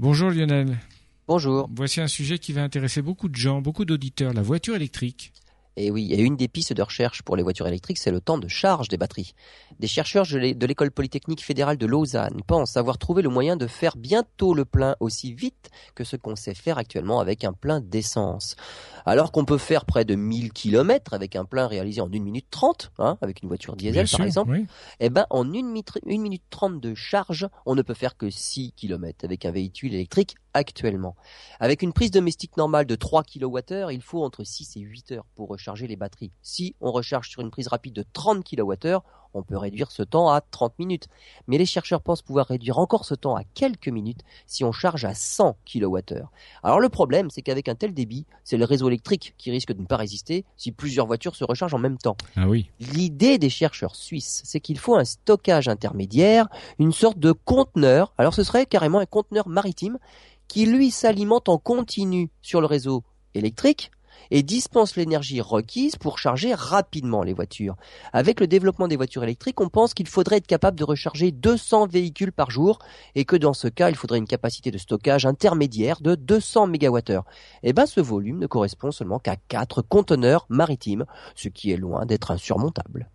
Bonjour Lionel. Bonjour. Voici un sujet qui va intéresser beaucoup de gens, beaucoup d'auditeurs, la voiture électrique. Et oui, et une des pistes de recherche pour les voitures électriques, c'est le temps de charge des batteries. Des chercheurs de l'école polytechnique fédérale de Lausanne pensent avoir trouvé le moyen de faire bientôt le plein aussi vite que ce qu'on sait faire actuellement avec un plein d'essence. Alors qu'on peut faire près de 1000 km avec un plein réalisé en 1 minute 30, hein, avec une voiture diesel par exemple, eh ben en 1 minute, 1 minute 30 de charge, on ne peut faire que 6 km avec un véhicule électrique actuellement. Avec une prise domestique normale de 3 kWh, il faut entre 6 et 8 heures pour recharger les batteries. Si on recharge sur une prise rapide de 30 kWh, on peut réduire ce temps à 30 minutes. Mais les chercheurs pensent pouvoir réduire encore ce temps à quelques minutes si on charge à 100 kWh. Alors le problème, c'est qu'avec un tel débit, c'est le réseau électrique qui risque de ne pas résister si plusieurs voitures se rechargent en même temps. Ah oui. L'idée des chercheurs suisses, c'est qu'il faut un stockage intermédiaire, une sorte de conteneur. Alors ce serait carrément un conteneur maritime qui lui s'alimente en continu sur le réseau électrique et dispense l'énergie requise pour charger rapidement les voitures. Avec le développement des voitures électriques, on pense qu'il faudrait être capable de recharger 200 véhicules par jour et que dans ce cas, il faudrait une capacité de stockage intermédiaire de 200 MWh. Et ben, ce volume ne correspond seulement qu'à 4 conteneurs maritimes, ce qui est loin d'être insurmontable.